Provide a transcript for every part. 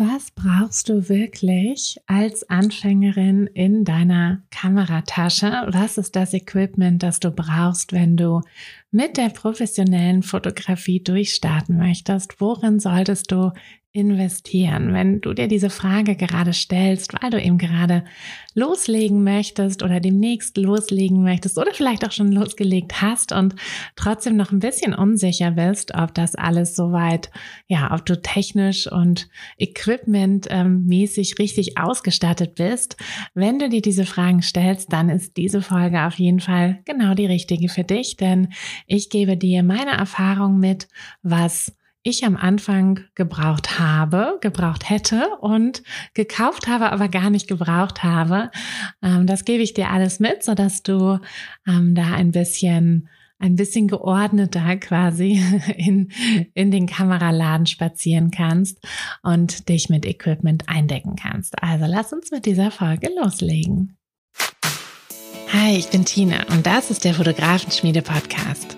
Was brauchst du wirklich als Anfängerin in deiner Kameratasche? Was ist das Equipment, das du brauchst, wenn du mit der professionellen Fotografie durchstarten möchtest? Worin solltest du investieren? Wenn du dir diese Frage gerade stellst, weil du eben gerade loslegen möchtest oder demnächst loslegen möchtest oder vielleicht auch schon losgelegt hast und trotzdem noch ein bisschen unsicher bist, ob das alles soweit, ja, ob du technisch und Equipment ähm, richtig ausgestattet bist. Wenn du dir diese Fragen stellst, dann ist diese Folge auf jeden Fall genau die richtige für dich, denn ich gebe dir meine Erfahrung mit, was ich am Anfang gebraucht habe, gebraucht hätte und gekauft habe, aber gar nicht gebraucht habe. Ähm, das gebe ich dir alles mit, so dass du ähm, da ein bisschen ein bisschen geordneter quasi in, in den Kameraladen spazieren kannst und dich mit Equipment eindecken kannst. Also lass uns mit dieser Folge loslegen. Hi, ich bin Tina und das ist der Fotografenschmiede Podcast.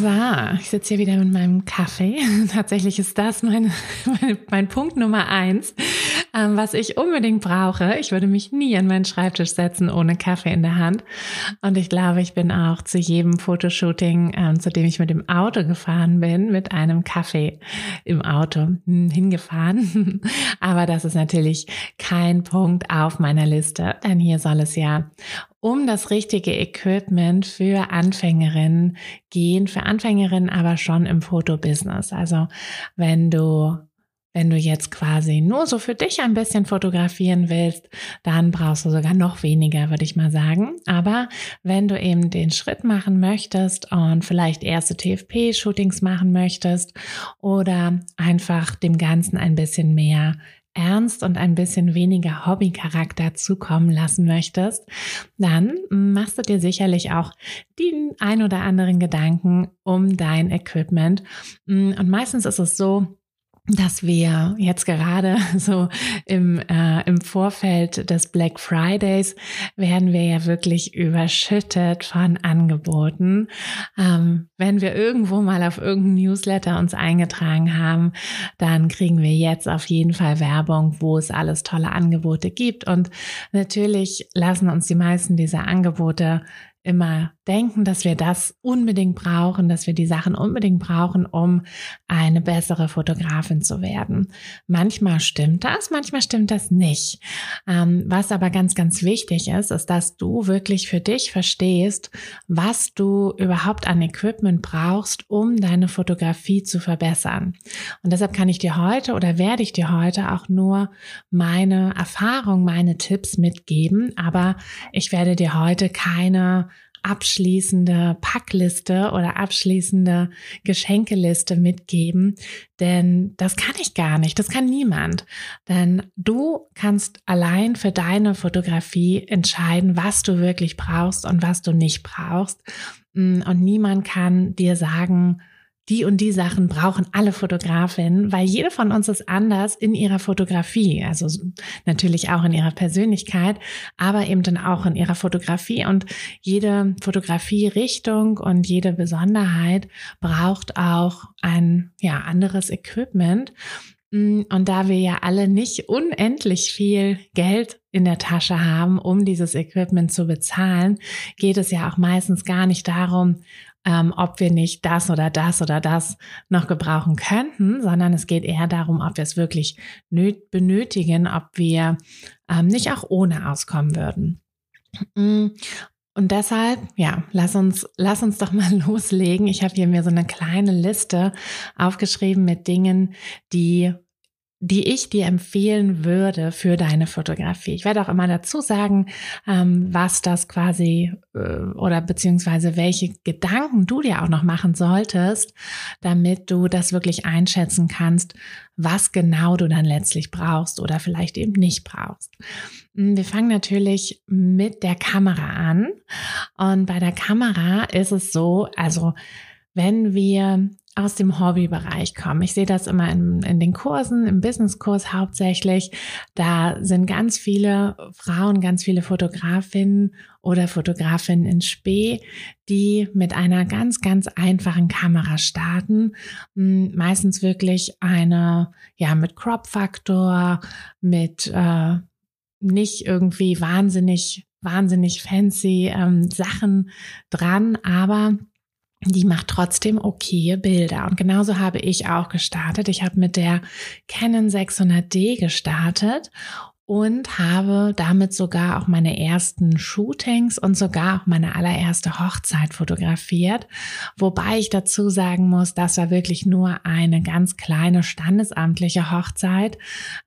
So, ich sitze hier wieder mit meinem Kaffee. Tatsächlich ist das mein, mein, mein Punkt Nummer eins, ähm, was ich unbedingt brauche. Ich würde mich nie an meinen Schreibtisch setzen ohne Kaffee in der Hand. Und ich glaube, ich bin auch zu jedem Fotoshooting, ähm, zu dem ich mit dem Auto gefahren bin, mit einem Kaffee im Auto hm, hingefahren. Aber das ist natürlich kein Punkt auf meiner Liste, denn hier soll es ja um das richtige Equipment für Anfängerinnen gehen, für Anfängerinnen aber schon im Fotobusiness. Also wenn du wenn du jetzt quasi nur so für dich ein bisschen fotografieren willst, dann brauchst du sogar noch weniger, würde ich mal sagen. Aber wenn du eben den Schritt machen möchtest und vielleicht erste TFP-Shootings machen möchtest oder einfach dem Ganzen ein bisschen mehr ernst und ein bisschen weniger Hobbycharakter zukommen lassen möchtest, dann machst du dir sicherlich auch den ein oder anderen Gedanken um dein Equipment. Und meistens ist es so, dass wir jetzt gerade so im, äh, im Vorfeld des Black Fridays werden wir ja wirklich überschüttet von Angeboten. Ähm, wenn wir irgendwo mal auf irgendein Newsletter uns eingetragen haben, dann kriegen wir jetzt auf jeden Fall Werbung, wo es alles tolle Angebote gibt. Und natürlich lassen uns die meisten dieser Angebote immer denken, dass wir das unbedingt brauchen, dass wir die Sachen unbedingt brauchen, um eine bessere Fotografin zu werden. Manchmal stimmt das, manchmal stimmt das nicht. Ähm, was aber ganz, ganz wichtig ist, ist, dass du wirklich für dich verstehst, was du überhaupt an Equipment brauchst, um deine Fotografie zu verbessern. Und deshalb kann ich dir heute oder werde ich dir heute auch nur meine Erfahrung, meine Tipps mitgeben, aber ich werde dir heute keine abschließende Packliste oder abschließende Geschenkeliste mitgeben, denn das kann ich gar nicht, das kann niemand. Denn du kannst allein für deine Fotografie entscheiden, was du wirklich brauchst und was du nicht brauchst. Und niemand kann dir sagen, die und die Sachen brauchen alle Fotografinnen, weil jede von uns ist anders in ihrer Fotografie, also natürlich auch in ihrer Persönlichkeit, aber eben dann auch in ihrer Fotografie und jede Fotografierichtung und jede Besonderheit braucht auch ein ja anderes Equipment. Mm, und da wir ja alle nicht unendlich viel Geld in der Tasche haben, um dieses Equipment zu bezahlen, geht es ja auch meistens gar nicht darum, ähm, ob wir nicht das oder das oder das noch gebrauchen könnten, sondern es geht eher darum, ob wir es wirklich benötigen, ob wir ähm, nicht auch ohne auskommen würden. Mm, und deshalb, ja, lass uns, lass uns doch mal loslegen. Ich habe hier mir so eine kleine Liste aufgeschrieben mit Dingen, die die ich dir empfehlen würde für deine Fotografie. Ich werde auch immer dazu sagen, ähm, was das quasi äh, oder beziehungsweise welche Gedanken du dir auch noch machen solltest, damit du das wirklich einschätzen kannst, was genau du dann letztlich brauchst oder vielleicht eben nicht brauchst. Hm, wir fangen natürlich mit der Kamera an und bei der Kamera ist es so, also wenn wir aus dem Hobbybereich kommen. Ich sehe das immer in, in den Kursen, im Businesskurs hauptsächlich. Da sind ganz viele Frauen, ganz viele Fotografinnen oder Fotografinnen in Spee, die mit einer ganz, ganz einfachen Kamera starten. Hm, meistens wirklich eine, ja, mit Crop-Faktor, mit äh, nicht irgendwie wahnsinnig wahnsinnig fancy ähm, Sachen dran, aber die macht trotzdem okay Bilder. Und genauso habe ich auch gestartet. Ich habe mit der Canon 600D gestartet und habe damit sogar auch meine ersten Shootings und sogar auch meine allererste Hochzeit fotografiert. Wobei ich dazu sagen muss, das war wirklich nur eine ganz kleine standesamtliche Hochzeit.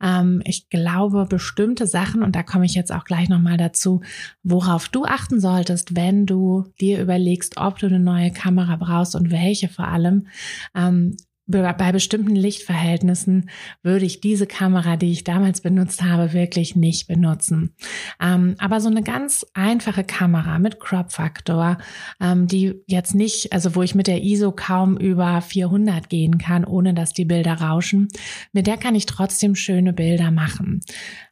Ähm, ich glaube, bestimmte Sachen, und da komme ich jetzt auch gleich nochmal dazu, worauf du achten solltest, wenn du dir überlegst, ob du eine neue Kamera brauchst und welche vor allem, ähm, bei bestimmten Lichtverhältnissen würde ich diese Kamera, die ich damals benutzt habe, wirklich nicht benutzen. Ähm, aber so eine ganz einfache Kamera mit Crop-Faktor, ähm, die jetzt nicht, also wo ich mit der ISO kaum über 400 gehen kann, ohne dass die Bilder rauschen, mit der kann ich trotzdem schöne Bilder machen.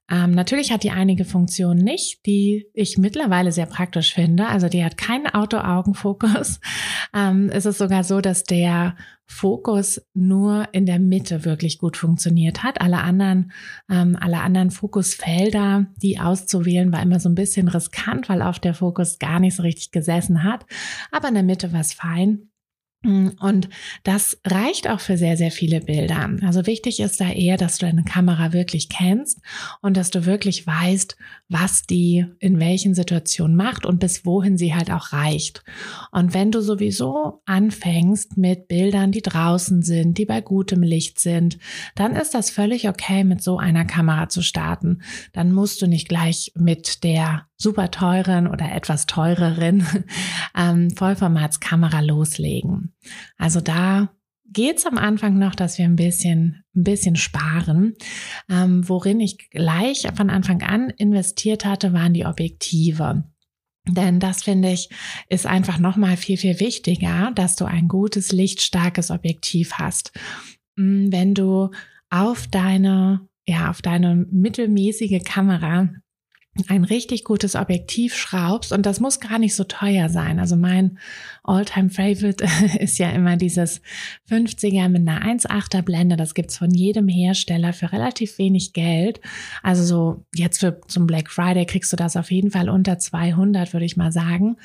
Ähm, natürlich hat die einige Funktionen nicht, die ich mittlerweile sehr praktisch finde. Also die hat keinen Auto-Augen-Fokus. Ähm, es ist sogar so, dass der Fokus nur in der Mitte wirklich gut funktioniert hat. Alle anderen, ähm, alle anderen Fokusfelder, die auszuwählen, war immer so ein bisschen riskant, weil auf der Fokus gar nicht so richtig gesessen hat. Aber in der Mitte war es fein. Mm, und das reicht auch für sehr, sehr viele Bilder. Also wichtig ist da eher, dass du deine Kamera wirklich kennst und dass du wirklich weißt, was die in welchen Situationen macht und bis wohin sie halt auch reicht. Und wenn du sowieso anfängst mit Bildern, die draußen sind, die bei gutem Licht sind, dann ist das völlig okay, mit so einer Kamera zu starten. Dann musst du nicht gleich mit der super teuren oder etwas teureren ähm, Vollformatskamera loslegen. Also da geht's am Anfang noch, dass wir ein bisschen, ein bisschen sparen. Ähm, worin ich gleich von Anfang an investiert hatte, waren die Objektive. Denn das finde ich ist einfach nochmal viel, viel wichtiger, dass du ein gutes, lichtstarkes Objektiv hast. Mm, wenn du auf deine, ja, auf deine mittelmäßige Kamera ein richtig gutes Objektiv schraubst und das muss gar nicht so teuer sein. Also mein Alltime favorite ist ja immer dieses 50er mit einer 1,8er Blende. Das gibt's von jedem Hersteller für relativ wenig Geld. Also so jetzt für zum Black Friday kriegst du das auf jeden Fall unter 200, würde ich mal sagen.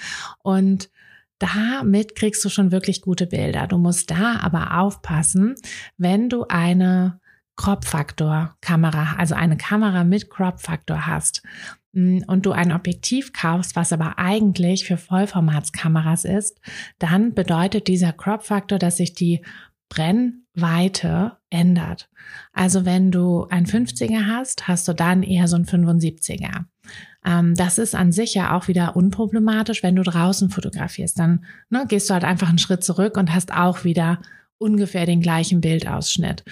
Und damit kriegst du schon wirklich gute Bilder. Du musst da aber aufpassen, wenn du eine Crop-Faktor-Kamera, also eine Kamera mit Crop-Faktor hast mm, und du ein Objektiv kaufst, was aber eigentlich für Vollformatskameras ist, dann bedeutet dieser Crop-Faktor, dass sich die Brennweite ändert. Also wenn du ein 50er hast, hast du dann eher so ein 75er. Ähm, das ist an sich ja auch wieder unproblematisch, wenn du draußen fotografierst. Dann ne, gehst du halt einfach einen Schritt zurück und hast auch wieder ungefähr den gleichen Bildausschnitt.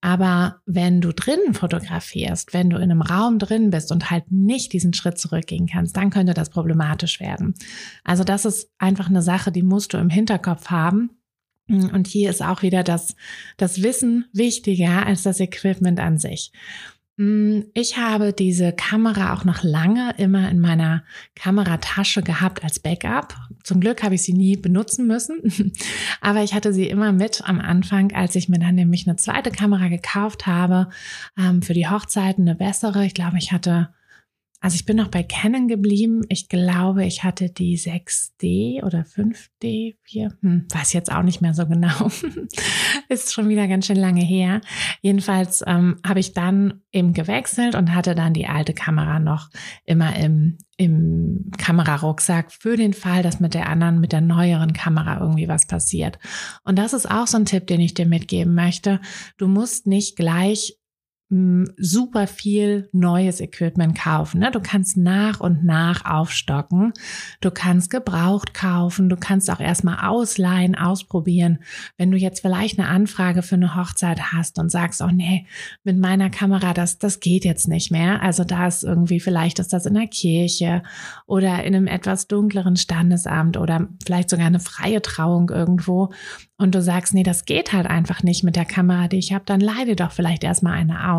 Aber wenn du drinnen fotografierst, wenn du in einem Raum drin bist und halt nicht diesen Schritt zurückgehen kannst, dann könnte das problematisch werden. Also das ist einfach eine Sache, die musst du im Hinterkopf haben. Und hier ist auch wieder das, das Wissen wichtiger als das Equipment an sich. Mm, ich habe diese Kamera auch noch lange immer in meiner Kameratasche gehabt als Backup. Zum Glück habe ich sie nie benutzen müssen, aber ich hatte sie immer mit am Anfang, als ich mir dann nämlich eine zweite Kamera gekauft habe, ähm, für die Hochzeiten eine bessere. Ich glaube, ich hatte also ich bin noch bei Canon geblieben. Ich glaube, ich hatte die 6D oder 5D, 4, hm, weiß jetzt auch nicht mehr so genau. Ist schon wieder ganz schön lange her. Jedenfalls ähm, habe ich dann eben gewechselt und hatte dann die alte Kamera noch immer im, im Kamerarucksack für den Fall, dass mit der anderen, mit der neueren Kamera irgendwie was passiert. Und das ist auch so ein Tipp, den ich dir mitgeben möchte. Du musst nicht gleich super viel neues Equipment kaufen. Ne? Du kannst nach und nach aufstocken. Du kannst gebraucht kaufen. Du kannst auch erstmal ausleihen, ausprobieren. Wenn du jetzt vielleicht eine Anfrage für eine Hochzeit hast und sagst, oh nee, mit meiner Kamera, das, das geht jetzt nicht mehr. Also da ist irgendwie, vielleicht ist das in der Kirche oder in einem etwas dunkleren Standesamt oder vielleicht sogar eine freie Trauung irgendwo und du sagst, nee, das geht halt einfach nicht mit der Kamera, die ich habe, dann leide doch vielleicht erstmal eine aus.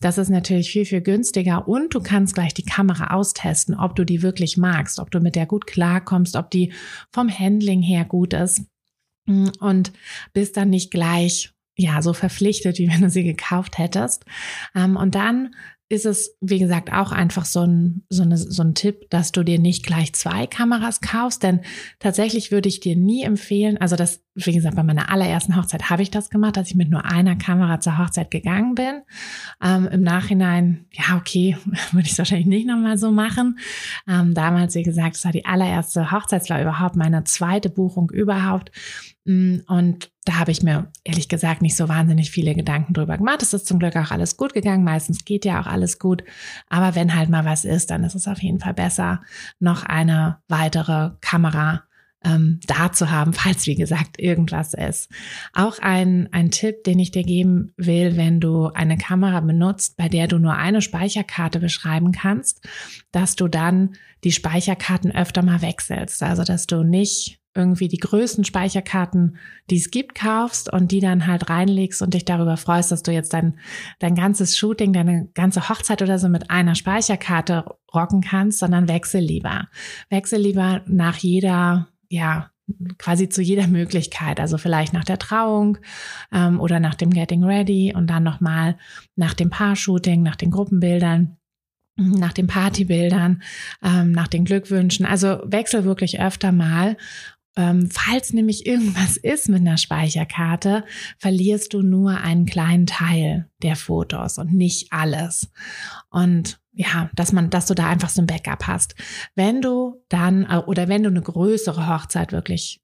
Das ist natürlich viel, viel günstiger und du kannst gleich die Kamera austesten, ob du die wirklich magst, ob du mit der gut klarkommst, ob die vom Handling her gut ist und bist dann nicht gleich ja, so verpflichtet, wie wenn du sie gekauft hättest. Ähm, und dann ist es, wie gesagt, auch einfach so ein, so, eine, so ein Tipp, dass du dir nicht gleich zwei Kameras kaufst, denn tatsächlich würde ich dir nie empfehlen, also das, wie gesagt, bei meiner allerersten Hochzeit habe ich das gemacht, dass ich mit nur einer Kamera zur Hochzeit gegangen bin. Ähm, Im Nachhinein, ja, okay, würde ich es wahrscheinlich nicht nochmal so machen. Ähm, damals, wie gesagt, es war die allererste Hochzeit, war überhaupt meine zweite Buchung überhaupt. Mm, und da habe ich mir ehrlich gesagt nicht so wahnsinnig viele Gedanken drüber gemacht. Es ist zum Glück auch alles gut gegangen. Meistens geht ja auch alles gut. Aber wenn halt mal was ist, dann ist es auf jeden Fall besser, noch eine weitere Kamera ähm, da zu haben, falls wie gesagt irgendwas ist. Auch ein, ein Tipp, den ich dir geben will, wenn du eine Kamera benutzt, bei der du nur eine Speicherkarte beschreiben kannst, dass du dann die Speicherkarten öfter mal wechselst. Also dass du nicht irgendwie die größten Speicherkarten, die es gibt, kaufst und die dann halt reinlegst und dich darüber freust, dass du jetzt dein, dein ganzes Shooting, deine ganze Hochzeit oder so mit einer Speicherkarte rocken kannst, sondern wechsel lieber. Wechsel lieber nach jeder, ja, quasi zu jeder Möglichkeit. Also vielleicht nach der Trauung ähm, oder nach dem Getting Ready und dann nochmal nach dem Paar-Shooting, nach den Gruppenbildern nach den Partybildern, ähm, nach den Glückwünschen. Also wechsel wirklich öfter mal ähm, falls nämlich irgendwas ist mit einer Speicherkarte, verlierst du nur einen kleinen Teil der Fotos und nicht alles. Und ja, dass man, dass du da einfach so ein Backup hast. Wenn du dann äh, oder wenn du eine größere Hochzeit wirklich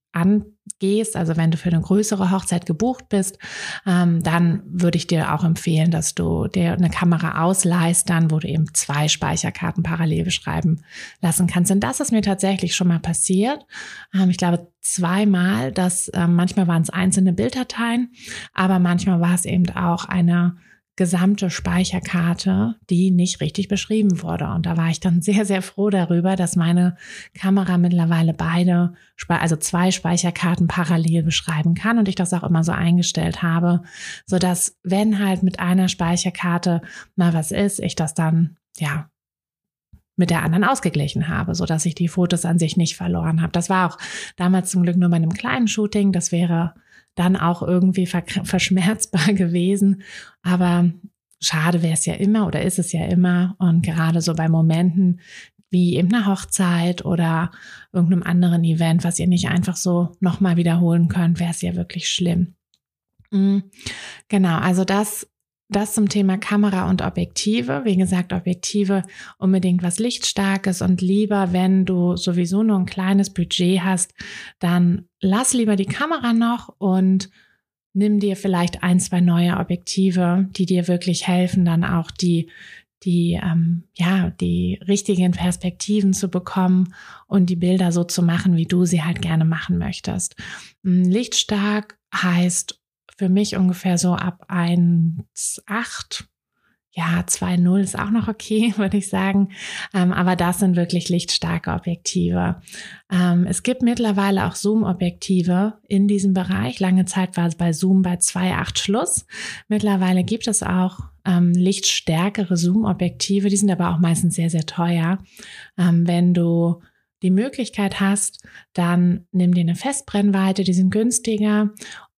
angehst, also wenn du für eine größere Hochzeit gebucht bist, ähm, dann würde ich dir auch empfehlen, dass du dir eine Kamera ausleihst, dann wo du eben zwei Speicherkarten parallel beschreiben lassen kannst. Und das ist mir tatsächlich schon mal passiert. Ähm, ich glaube zweimal, dass äh, manchmal waren es einzelne Bilddateien, aber manchmal war es eben auch eine gesamte Speicherkarte, die nicht richtig beschrieben wurde. Und da war ich dann sehr, sehr froh darüber, dass meine Kamera mittlerweile beide, also zwei Speicherkarten parallel beschreiben kann und ich das auch immer so eingestellt habe, so dass wenn halt mit einer Speicherkarte mal was ist, ich das dann, ja, mit der anderen ausgeglichen habe, so dass ich die Fotos an sich nicht verloren habe. Das war auch damals zum Glück nur bei einem kleinen Shooting. Das wäre dann auch irgendwie verschmerzbar gewesen. Aber schade wäre es ja immer oder ist es ja immer. Und gerade so bei Momenten, wie eben eine Hochzeit oder irgendeinem anderen Event, was ihr nicht einfach so nochmal wiederholen könnt, wäre es ja wirklich schlimm. Mhm. Genau, also das das zum Thema Kamera und Objektive. Wie gesagt, Objektive unbedingt was Lichtstarkes und lieber, wenn du sowieso nur ein kleines Budget hast, dann lass lieber die Kamera noch und nimm dir vielleicht ein, zwei neue Objektive, die dir wirklich helfen, dann auch die die ähm, ja die richtigen Perspektiven zu bekommen und die Bilder so zu machen, wie du sie halt gerne machen möchtest. Lichtstark heißt für mich ungefähr so ab 1,8. Ja, 2,0 ist auch noch okay, würde ich sagen. Ähm, aber das sind wirklich lichtstarke Objektive. Ähm, es gibt mittlerweile auch Zoom-Objektive in diesem Bereich. Lange Zeit war es bei Zoom bei 2,8 Schluss. Mittlerweile gibt es auch ähm, lichtstärkere Zoom-Objektive. Die sind aber auch meistens sehr, sehr teuer. Ähm, wenn du die Möglichkeit hast, dann nimm dir eine Festbrennweite, die sind günstiger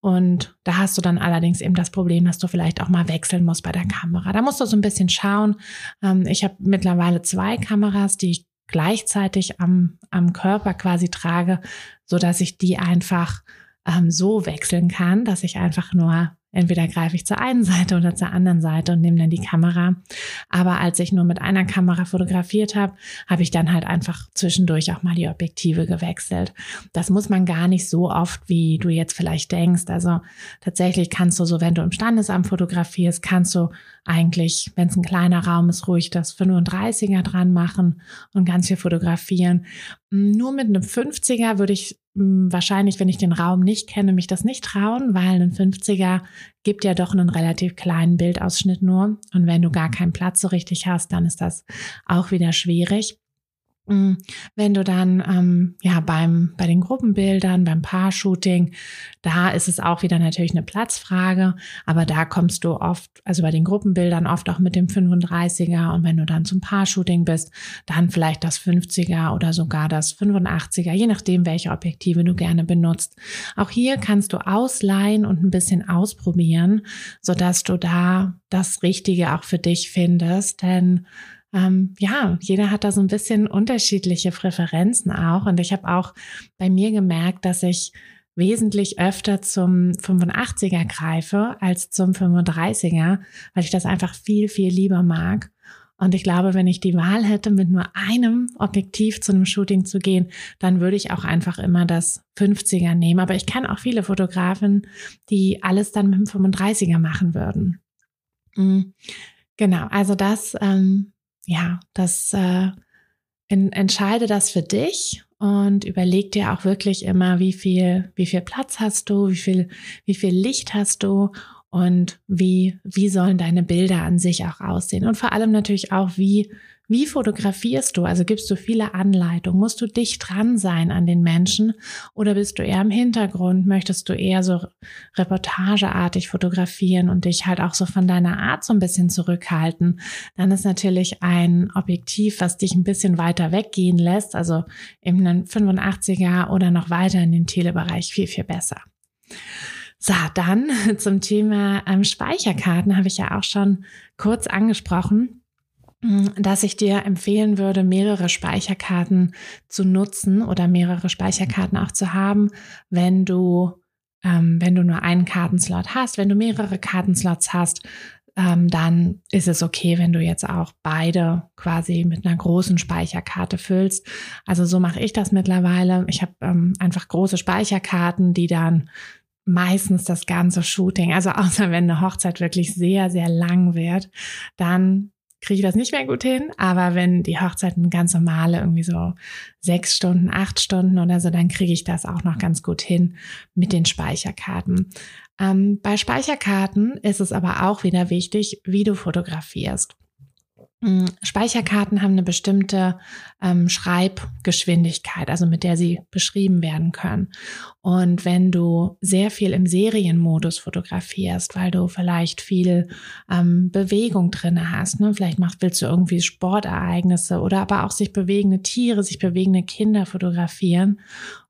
und da hast du dann allerdings eben das Problem, dass du vielleicht auch mal wechseln musst bei der Kamera. Da musst du so ein bisschen schauen. Ähm, ich habe mittlerweile zwei Kameras, die ich gleichzeitig am, am Körper quasi trage, so dass ich die einfach ähm, so wechseln kann, dass ich einfach nur Entweder greife ich zur einen Seite oder zur anderen Seite und nehme dann die Kamera. Aber als ich nur mit einer Kamera fotografiert habe, habe ich dann halt einfach zwischendurch auch mal die Objektive gewechselt. Das muss man gar nicht so oft, wie du jetzt vielleicht denkst. Also tatsächlich kannst du so, wenn du im Standesamt fotografierst, kannst du eigentlich, wenn es ein kleiner Raum ist, ruhig das 35er dran machen und ganz viel fotografieren. Nur mit einem 50er würde ich hm, wahrscheinlich, wenn ich den Raum nicht kenne, mich das nicht trauen, weil ein 50er gibt ja doch einen relativ kleinen Bildausschnitt nur. Und wenn du gar keinen Platz so richtig hast, dann ist das auch wieder schwierig. Mm, wenn du dann ähm, ja beim bei den Gruppenbildern, beim Paar-Shooting, da ist es auch wieder natürlich eine Platzfrage, aber da kommst du oft, also bei den Gruppenbildern oft auch mit dem 35er und wenn du dann zum Paar-Shooting bist, dann vielleicht das 50er oder sogar das 85er, je nachdem, welche Objektive du gerne benutzt. Auch hier kannst du ausleihen und ein bisschen ausprobieren, so dass du da das Richtige auch für dich findest, denn ähm, ja, jeder hat da so ein bisschen unterschiedliche Präferenzen auch. Und ich habe auch bei mir gemerkt, dass ich wesentlich öfter zum 85er greife als zum 35er, weil ich das einfach viel, viel lieber mag. Und ich glaube, wenn ich die Wahl hätte, mit nur einem Objektiv zu einem Shooting zu gehen, dann würde ich auch einfach immer das 50er nehmen. Aber ich kenne auch viele Fotografen, die alles dann mit dem 35er machen würden. Mhm. Genau, also das ähm, ja, das äh, in, entscheide das für dich und überleg dir auch wirklich immer, wie viel, wie viel Platz hast du, wie viel, wie viel Licht hast du und wie, wie sollen deine Bilder an sich auch aussehen. Und vor allem natürlich auch, wie wie fotografierst du? Also gibst du viele Anleitungen? Musst du dicht dran sein an den Menschen oder bist du eher im Hintergrund? Möchtest du eher so reportageartig fotografieren und dich halt auch so von deiner Art so ein bisschen zurückhalten? Dann ist natürlich ein Objektiv, was dich ein bisschen weiter weggehen lässt, also eben einen 85er oder noch weiter in den Telebereich viel, viel besser. So, dann zum Thema ähm, Speicherkarten habe ich ja auch schon kurz angesprochen dass ich dir empfehlen würde, mehrere Speicherkarten zu nutzen oder mehrere Speicherkarten auch zu haben, wenn du, ähm, wenn du nur einen Kartenslot hast. Wenn du mehrere Kartenslots hast, ähm, dann ist es okay, wenn du jetzt auch beide quasi mit einer großen Speicherkarte füllst. Also so mache ich das mittlerweile. Ich habe ähm, einfach große Speicherkarten, die dann meistens das ganze Shooting, also außer wenn eine Hochzeit wirklich sehr, sehr lang wird, dann kriege ich das nicht mehr gut hin. Aber wenn die Hochzeiten ganz normale, irgendwie so sechs Stunden, acht Stunden oder so, dann kriege ich das auch noch ganz gut hin mit den Speicherkarten. Ähm, bei Speicherkarten ist es aber auch wieder wichtig, wie du fotografierst. Mm, Speicherkarten haben eine bestimmte ähm, Schreibgeschwindigkeit, also mit der sie beschrieben werden können. Und wenn du sehr viel im Serienmodus fotografierst, weil du vielleicht viel ähm, Bewegung drinne hast, ne? vielleicht machst, willst du irgendwie Sportereignisse oder aber auch sich bewegende Tiere, sich bewegende Kinder fotografieren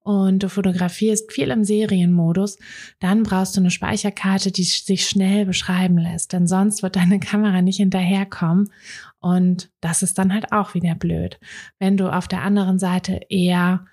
und du fotografierst viel im Serienmodus, dann brauchst du eine Speicherkarte, die sich schnell beschreiben lässt, denn sonst wird deine Kamera nicht hinterherkommen und das ist dann halt auch wieder blöd. Wenn du auf der anderen Seite eher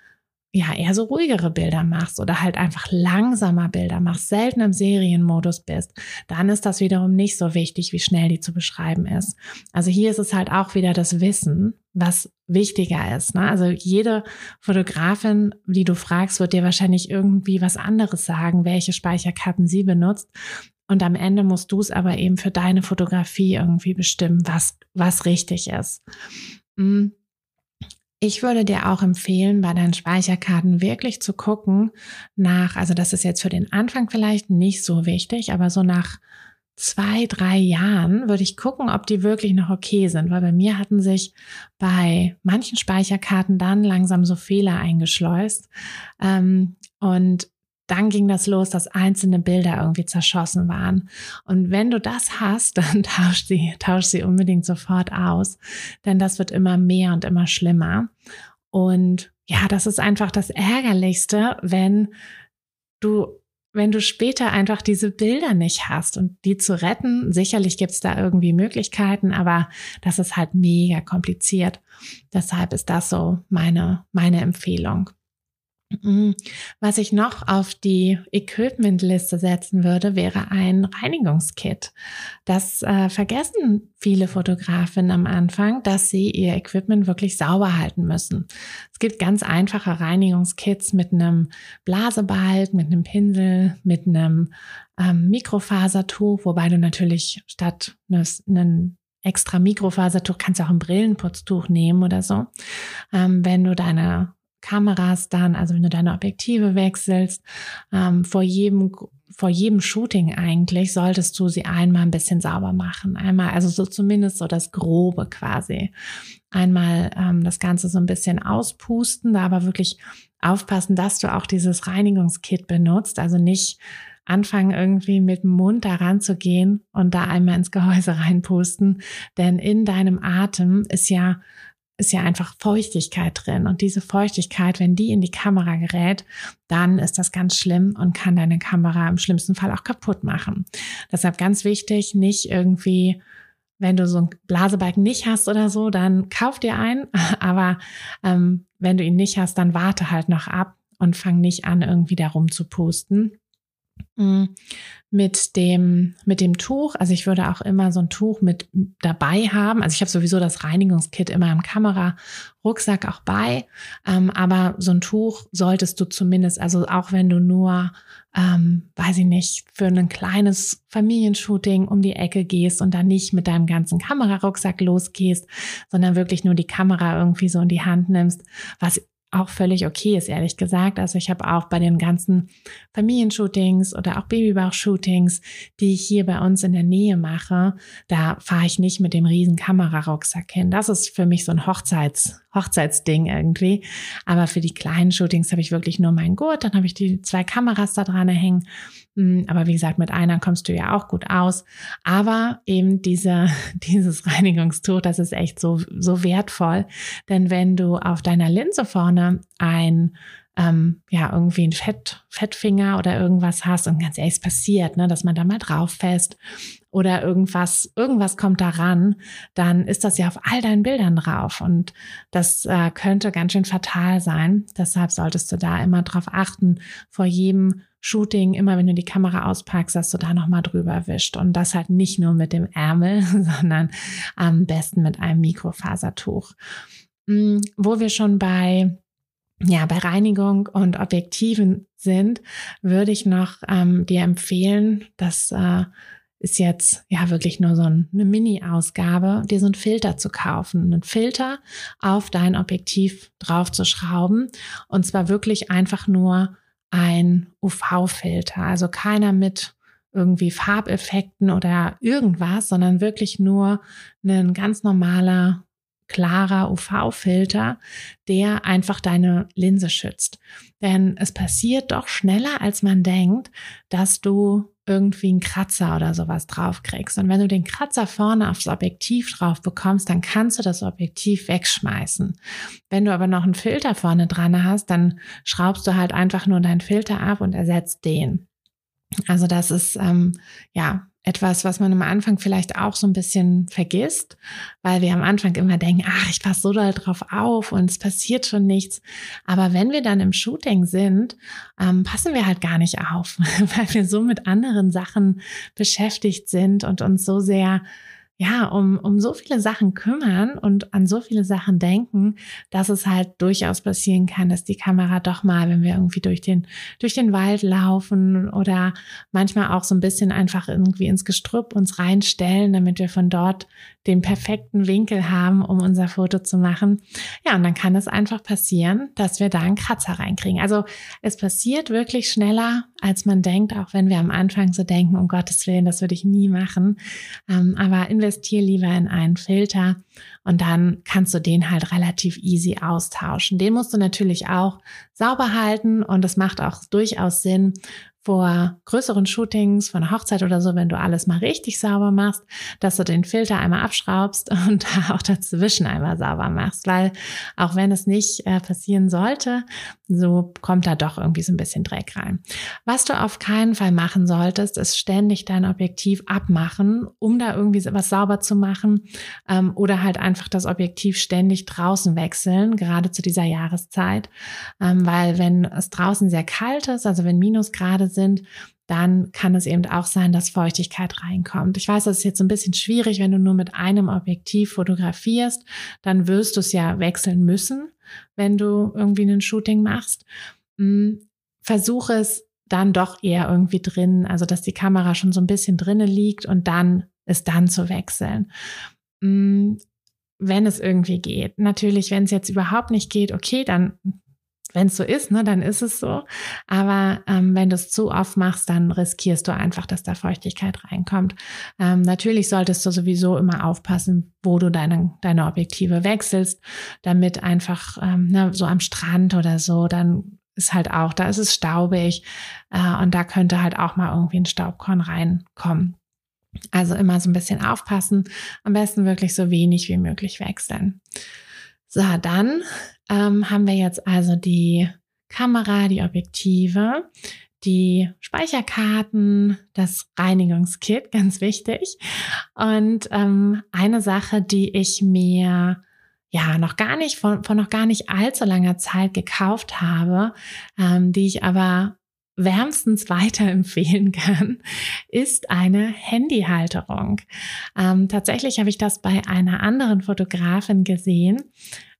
ja, eher so ruhigere Bilder machst oder halt einfach langsamer Bilder machst, selten im Serienmodus bist, dann ist das wiederum nicht so wichtig, wie schnell die zu beschreiben ist. Also hier ist es halt auch wieder das Wissen, was wichtiger ist. Ne? Also jede Fotografin, die du fragst, wird dir wahrscheinlich irgendwie was anderes sagen, welche Speicherkarten sie benutzt. Und am Ende musst du es aber eben für deine Fotografie irgendwie bestimmen, was, was richtig ist. Mm. Ich würde dir auch empfehlen, bei deinen Speicherkarten wirklich zu gucken nach, also das ist jetzt für den Anfang vielleicht nicht so wichtig, aber so nach zwei, drei Jahren würde ich gucken, ob die wirklich noch okay sind, weil bei mir hatten sich bei manchen Speicherkarten dann langsam so Fehler eingeschleust. Ähm, und dann ging das los, dass einzelne Bilder irgendwie zerschossen waren. Und wenn du das hast, dann tausch sie, tausch sie unbedingt sofort aus, denn das wird immer mehr und immer schlimmer. Und ja, das ist einfach das Ärgerlichste, wenn du wenn du später einfach diese Bilder nicht hast und die zu retten, sicherlich gibt es da irgendwie Möglichkeiten, aber das ist halt mega kompliziert. Deshalb ist das so meine, meine Empfehlung. Mhm. Was ich noch auf die Equipment-Liste setzen würde, wäre ein Reinigungskit. Das äh, vergessen viele Fotografen am Anfang, dass sie ihr Equipment wirklich sauber halten müssen. Es gibt ganz einfache Reinigungskits mit einem Blasebalg, mit einem Pinsel, mit einem ähm, Mikrofasertuch, wobei du natürlich statt einem extra Mikrofasertuch kannst du auch ein Brillenputztuch nehmen oder so. Ähm, wenn du deine Kameras dann, also wenn du deine Objektive wechselst, ähm, vor jedem vor jedem Shooting eigentlich solltest du sie einmal ein bisschen sauber machen. Einmal, also so zumindest so das Grobe quasi. Einmal ähm, das Ganze so ein bisschen auspusten, da aber wirklich aufpassen, dass du auch dieses Reinigungskit benutzt. Also nicht anfangen, irgendwie mit dem Mund daran zu gehen und da einmal ins Gehäuse reinpusten. Denn in deinem Atem ist ja ist ja einfach Feuchtigkeit drin. Und diese Feuchtigkeit, wenn die in die Kamera gerät, dann ist das ganz schlimm und kann deine Kamera im schlimmsten Fall auch kaputt machen. Deshalb ganz wichtig, nicht irgendwie, wenn du so ein Blasebalken nicht hast oder so, dann kauf dir einen. Aber ähm, wenn du ihn nicht hast, dann warte halt noch ab und fang nicht an, irgendwie darum zu pusten. Mm, mit dem, mit dem Tuch. Also ich würde auch immer so ein Tuch mit dabei haben. Also ich habe sowieso das Reinigungskit immer im Kamera-Rucksack auch bei. Ähm, aber so ein Tuch solltest du zumindest, also auch wenn du nur, ähm, weiß ich nicht, für ein kleines Familienshooting um die Ecke gehst und dann nicht mit deinem ganzen Kamerarucksack losgehst, sondern wirklich nur die Kamera irgendwie so in die Hand nimmst, was auch völlig okay ist, ehrlich gesagt. Also ich habe auch bei den ganzen Familienshootings oder auch Babybauch-Shootings, die ich hier bei uns in der Nähe mache, da fahre ich nicht mit dem riesen Kamerarucksack hin. Das ist für mich so ein Hochzeits, Hochzeitsding irgendwie. Aber für die kleinen Shootings habe ich wirklich nur meinen Gurt, dann habe ich die zwei Kameras da dran hängen. Hm, aber wie gesagt, mit einer kommst du ja auch gut aus. Aber eben diese, dieses Reinigungstuch, das ist echt so, so wertvoll. Denn wenn du auf deiner Linse vorne ein ähm, ja, irgendwie ein Fett, Fettfinger oder irgendwas hast und ganz ehrlich, es passiert, ne, dass man da mal drauf fest oder irgendwas, irgendwas kommt daran, dann ist das ja auf all deinen Bildern drauf und das äh, könnte ganz schön fatal sein. Deshalb solltest du da immer drauf achten, vor jedem Shooting, immer wenn du die Kamera auspackst, dass du da nochmal drüber wischt und das halt nicht nur mit dem Ärmel, sondern am besten mit einem Mikrofasertuch. Hm, wo wir schon bei ja, bei Reinigung und Objektiven sind, würde ich noch ähm, dir empfehlen, das äh, ist jetzt ja wirklich nur so eine Mini-Ausgabe, dir so einen Filter zu kaufen, einen Filter auf dein Objektiv draufzuschrauben. Und zwar wirklich einfach nur ein UV-Filter, also keiner mit irgendwie Farbeffekten oder irgendwas, sondern wirklich nur ein ganz normaler klarer UV-Filter, der einfach deine Linse schützt. Denn es passiert doch schneller, als man denkt, dass du irgendwie einen Kratzer oder sowas draufkriegst. Und wenn du den Kratzer vorne aufs Objektiv drauf bekommst, dann kannst du das Objektiv wegschmeißen. Wenn du aber noch einen Filter vorne dran hast, dann schraubst du halt einfach nur deinen Filter ab und ersetzt den. Also das ist ähm, ja etwas, was man am Anfang vielleicht auch so ein bisschen vergisst, weil wir am Anfang immer denken, ach, ich passe so doll drauf auf und es passiert schon nichts. Aber wenn wir dann im Shooting sind, ähm, passen wir halt gar nicht auf, weil wir so mit anderen Sachen beschäftigt sind und uns so sehr ja, um, um so viele Sachen kümmern und an so viele Sachen denken, dass es halt durchaus passieren kann, dass die Kamera doch mal, wenn wir irgendwie durch den, durch den Wald laufen oder manchmal auch so ein bisschen einfach irgendwie ins Gestrüpp uns reinstellen, damit wir von dort den perfekten Winkel haben, um unser Foto zu machen. Ja, und dann kann es einfach passieren, dass wir da einen Kratzer reinkriegen. Also es passiert wirklich schneller, als man denkt, auch wenn wir am Anfang so denken, um Gottes Willen, das würde ich nie machen. Ähm, aber investier lieber in einen Filter und dann kannst du den halt relativ easy austauschen. Den musst du natürlich auch sauber halten und es macht auch durchaus Sinn, vor größeren Shootings, von einer Hochzeit oder so, wenn du alles mal richtig sauber machst, dass du den Filter einmal abschraubst und auch dazwischen einmal sauber machst, weil auch wenn es nicht äh, passieren sollte, so kommt da doch irgendwie so ein bisschen Dreck rein. Was du auf keinen Fall machen solltest, ist ständig dein Objektiv abmachen, um da irgendwie was sauber zu machen ähm, oder halt einfach das Objektiv ständig draußen wechseln, gerade zu dieser Jahreszeit, ähm, weil wenn es draußen sehr kalt ist, also wenn Minusgrade sind, dann kann es eben auch sein, dass Feuchtigkeit reinkommt. Ich weiß, das ist jetzt ein bisschen schwierig, wenn du nur mit einem Objektiv fotografierst, dann wirst du es ja wechseln müssen, wenn du irgendwie ein Shooting machst. Hm, versuche es dann doch eher irgendwie drin, also dass die Kamera schon so ein bisschen drinne liegt und dann es dann zu wechseln. Hm, wenn es irgendwie geht. Natürlich, wenn es jetzt überhaupt nicht geht, okay, dann wenn es so ist, ne, dann ist es so. Aber ähm, wenn du es zu oft machst, dann riskierst du einfach, dass da Feuchtigkeit reinkommt. Ähm, natürlich solltest du sowieso immer aufpassen, wo du deine, deine Objektive wechselst, damit einfach ähm, ne, so am Strand oder so, dann ist halt auch, da ist es staubig äh, und da könnte halt auch mal irgendwie ein Staubkorn reinkommen. Also immer so ein bisschen aufpassen, am besten wirklich so wenig wie möglich wechseln. So, dann ähm, haben wir jetzt also die Kamera, die Objektive, die Speicherkarten, das Reinigungskit, ganz wichtig. Und ähm, eine Sache, die ich mir ja noch gar nicht von, von noch gar nicht allzu langer Zeit gekauft habe, ähm, die ich aber wärmstens weiterempfehlen kann, ist eine Handyhalterung. Ähm, tatsächlich habe ich das bei einer anderen Fotografin gesehen.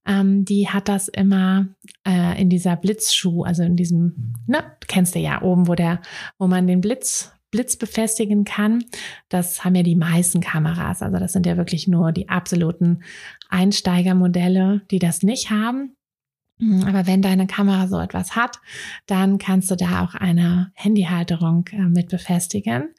Ähm, die hat das immer äh, in dieser Blitzschuh, also in diesem, ne, kennst du ja oben, wo der, wo man den Blitz Blitz befestigen kann. Das haben ja die meisten Kameras. Also das sind ja wirklich nur die absoluten Einsteigermodelle, die das nicht haben. Mhm, aber wenn deine Kamera so etwas hat, dann kannst du da auch eine Handyhalterung äh, mit befestigen.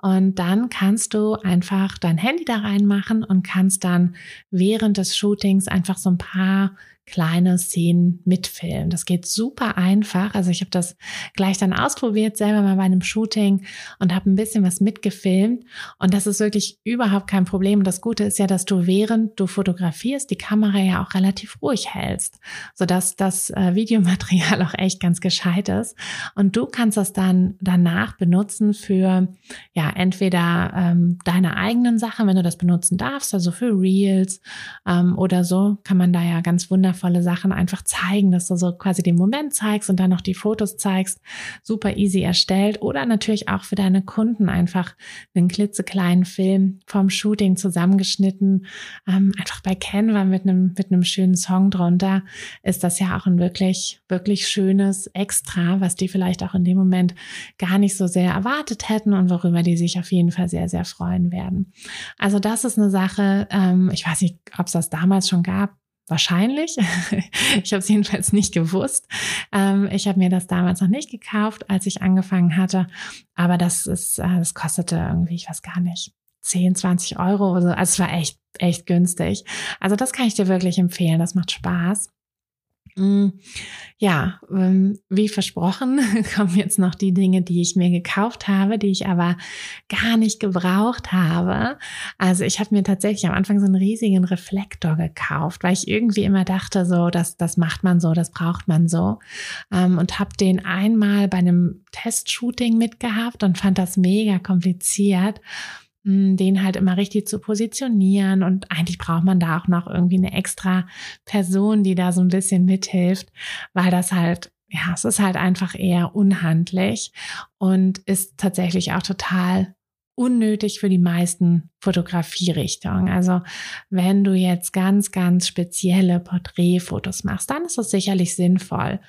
Und dann kannst du einfach dein Handy da reinmachen und kannst dann während des Shootings einfach so ein paar kleine Szenen mitfilmen. Das geht super einfach. Also ich habe das gleich dann ausprobiert, selber mal bei einem Shooting und habe ein bisschen was mitgefilmt. Und das ist wirklich überhaupt kein Problem. Und das Gute ist ja, dass du während du fotografierst, die Kamera ja auch relativ ruhig hältst, sodass das äh, Videomaterial auch echt ganz gescheit ist. Und du kannst das dann danach benutzen für, ja, entweder ähm, deine eigenen Sachen, wenn du das benutzen darfst, also für Reels ähm, oder so, kann man da ja ganz wundervoll wundervolle Sachen einfach zeigen, dass du so quasi den Moment zeigst und dann noch die Fotos zeigst. Super easy erstellt. Oder natürlich auch für deine Kunden einfach einen klitzekleinen Film vom Shooting zusammengeschnitten. Ähm, einfach bei Canva mit einem, mit einem schönen Song drunter ist das ja auch ein wirklich, wirklich schönes Extra, was die vielleicht auch in dem Moment gar nicht so sehr erwartet hätten und worüber die sich auf jeden Fall sehr, sehr freuen werden. Also das ist eine Sache, ähm, ich weiß nicht, ob es das damals schon gab, Wahrscheinlich. ich habe es jedenfalls nicht gewusst. Ähm, ich habe mir das damals noch nicht gekauft, als ich angefangen hatte. Aber das ist, äh, das kostete irgendwie, ich weiß gar nicht, 10, 20 Euro oder so. Also es war echt, echt günstig. Also das kann ich dir wirklich empfehlen. Das macht Spaß. Mm, ja, ähm, wie versprochen, kommen jetzt noch die Dinge, die ich mir gekauft habe, die ich aber gar nicht gebraucht habe. Also ich habe mir tatsächlich am Anfang so einen riesigen Reflektor gekauft, weil ich irgendwie immer dachte, so, das, das macht man so, das braucht man so. Ähm, und habe den einmal bei einem Testshooting mitgehabt und fand das mega kompliziert den halt immer richtig zu positionieren. Und eigentlich braucht man da auch noch irgendwie eine extra Person, die da so ein bisschen mithilft, weil das halt, ja, es ist halt einfach eher unhandlich und ist tatsächlich auch total unnötig für die meisten Fotografierichtungen. Also wenn du jetzt ganz, ganz spezielle Porträtfotos machst, dann ist das sicherlich sinnvoll.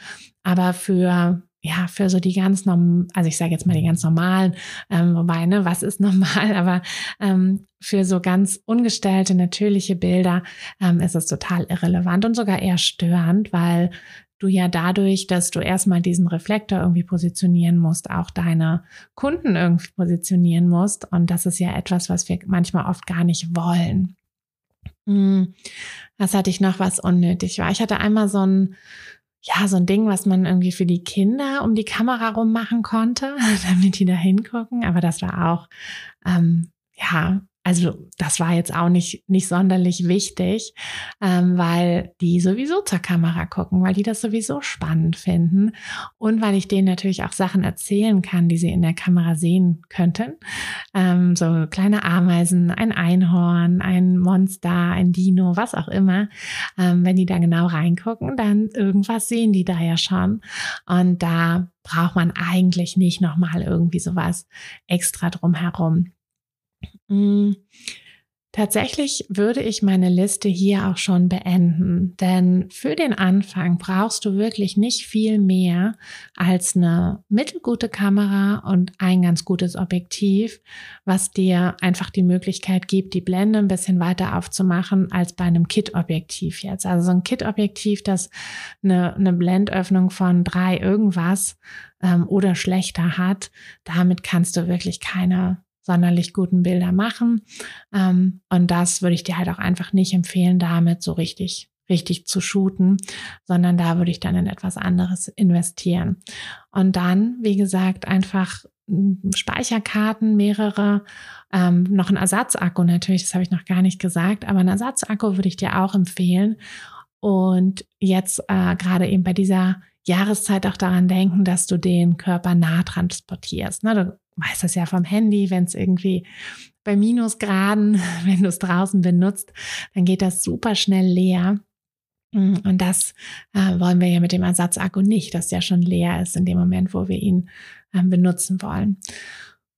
Aber für ja, für so die ganz normalen, also ich sage jetzt mal die ganz normalen, ähm, wobei, ne, was ist normal, aber ähm, für so ganz ungestellte, natürliche Bilder ähm, ist es total irrelevant und sogar eher störend, weil du ja dadurch, dass du erstmal diesen Reflektor irgendwie positionieren musst, auch deine Kunden irgendwie positionieren musst. Und das ist ja etwas, was wir manchmal oft gar nicht wollen. Hm, was hatte ich noch, was unnötig war? Ich hatte einmal so ein ja, so ein Ding, was man irgendwie für die Kinder um die Kamera rum machen konnte, damit die da hingucken. Aber das war auch, ähm, ja, also das war jetzt auch nicht, nicht sonderlich wichtig, ähm, weil die sowieso zur Kamera gucken, weil die das sowieso spannend finden und weil ich denen natürlich auch Sachen erzählen kann, die sie in der Kamera sehen könnten. Ähm, so kleine Ameisen, ein Einhorn, ein Monster, ein Dino, was auch immer. Ähm, wenn die da genau reingucken, dann irgendwas sehen die da ja schon. Und da braucht man eigentlich nicht nochmal irgendwie sowas extra drumherum. Mm, tatsächlich würde ich meine Liste hier auch schon beenden, denn für den Anfang brauchst du wirklich nicht viel mehr als eine mittelgute Kamera und ein ganz gutes Objektiv, was dir einfach die Möglichkeit gibt, die Blende ein bisschen weiter aufzumachen als bei einem Kit-Objektiv jetzt. Also so ein Kit-Objektiv, das eine, eine Blendöffnung von drei irgendwas ähm, oder schlechter hat, damit kannst du wirklich keine sonderlich guten Bilder machen. Ähm, und das würde ich dir halt auch einfach nicht empfehlen, damit so richtig richtig zu shooten, sondern da würde ich dann in etwas anderes investieren. Und dann, wie gesagt, einfach hm, Speicherkarten, mehrere, ähm, noch ein Ersatzakku natürlich, das habe ich noch gar nicht gesagt, aber ein Ersatzakku würde ich dir auch empfehlen. Und jetzt äh, gerade eben bei dieser Jahreszeit auch daran denken, dass du den Körper nah transportierst. Ne? Du weißt das ja vom Handy, wenn es irgendwie bei Minusgraden, wenn du es draußen benutzt, dann geht das super schnell leer. Und das äh, wollen wir ja mit dem Ersatzakku nicht, dass der schon leer ist in dem Moment, wo wir ihn äh, benutzen wollen.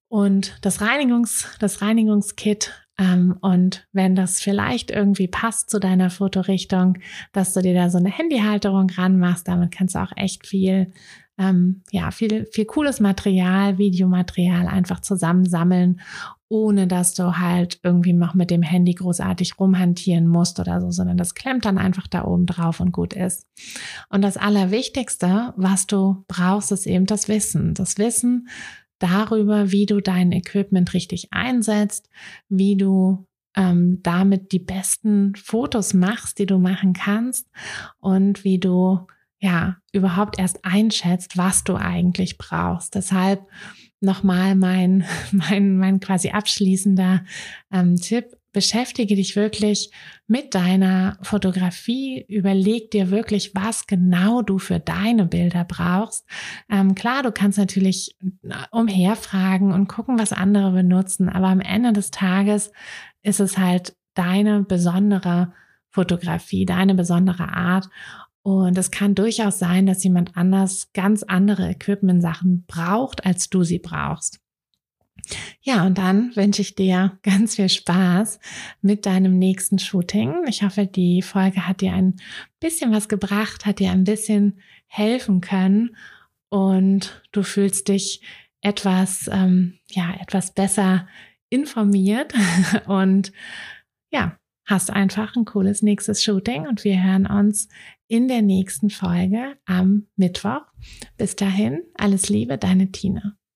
Und das Reinigungs, das Reinigungskit ähm, und wenn das vielleicht irgendwie passt zu deiner Fotorichtung, dass du dir da so eine Handyhalterung ranmachst, damit kannst du auch echt viel ähm, ja, viel, viel cooles Material, Videomaterial einfach zusammensammeln, ohne dass du halt irgendwie noch mit dem Handy großartig rumhantieren musst oder so, sondern das klemmt dann einfach da oben drauf und gut ist. Und das Allerwichtigste, was du brauchst, ist eben das Wissen. Das Wissen darüber, wie du dein Equipment richtig einsetzt, wie du ähm, damit die besten Fotos machst, die du machen kannst und wie du ja, überhaupt erst einschätzt, was du eigentlich brauchst. Deshalb nochmal mein, mein, mein quasi abschließender ähm, Tipp. Beschäftige dich wirklich mit deiner Fotografie. Überleg dir wirklich, was genau du für deine Bilder brauchst. Ähm, klar, du kannst natürlich äh, umherfragen und gucken, was andere benutzen, aber am Ende des Tages ist es halt deine besondere Fotografie, deine besondere Art. Und es kann durchaus sein, dass jemand anders ganz andere Equipment-Sachen braucht, als du sie brauchst. Ja, und dann wünsche ich dir ganz viel Spaß mit deinem nächsten Shooting. Ich hoffe, die Folge hat dir ein bisschen was gebracht, hat dir ein bisschen helfen können und du fühlst dich etwas, ähm, ja, etwas besser informiert und ja, hast einfach ein cooles nächstes Shooting und wir hören uns in der nächsten Folge am Mittwoch. Bis dahin, alles Liebe, deine Tina.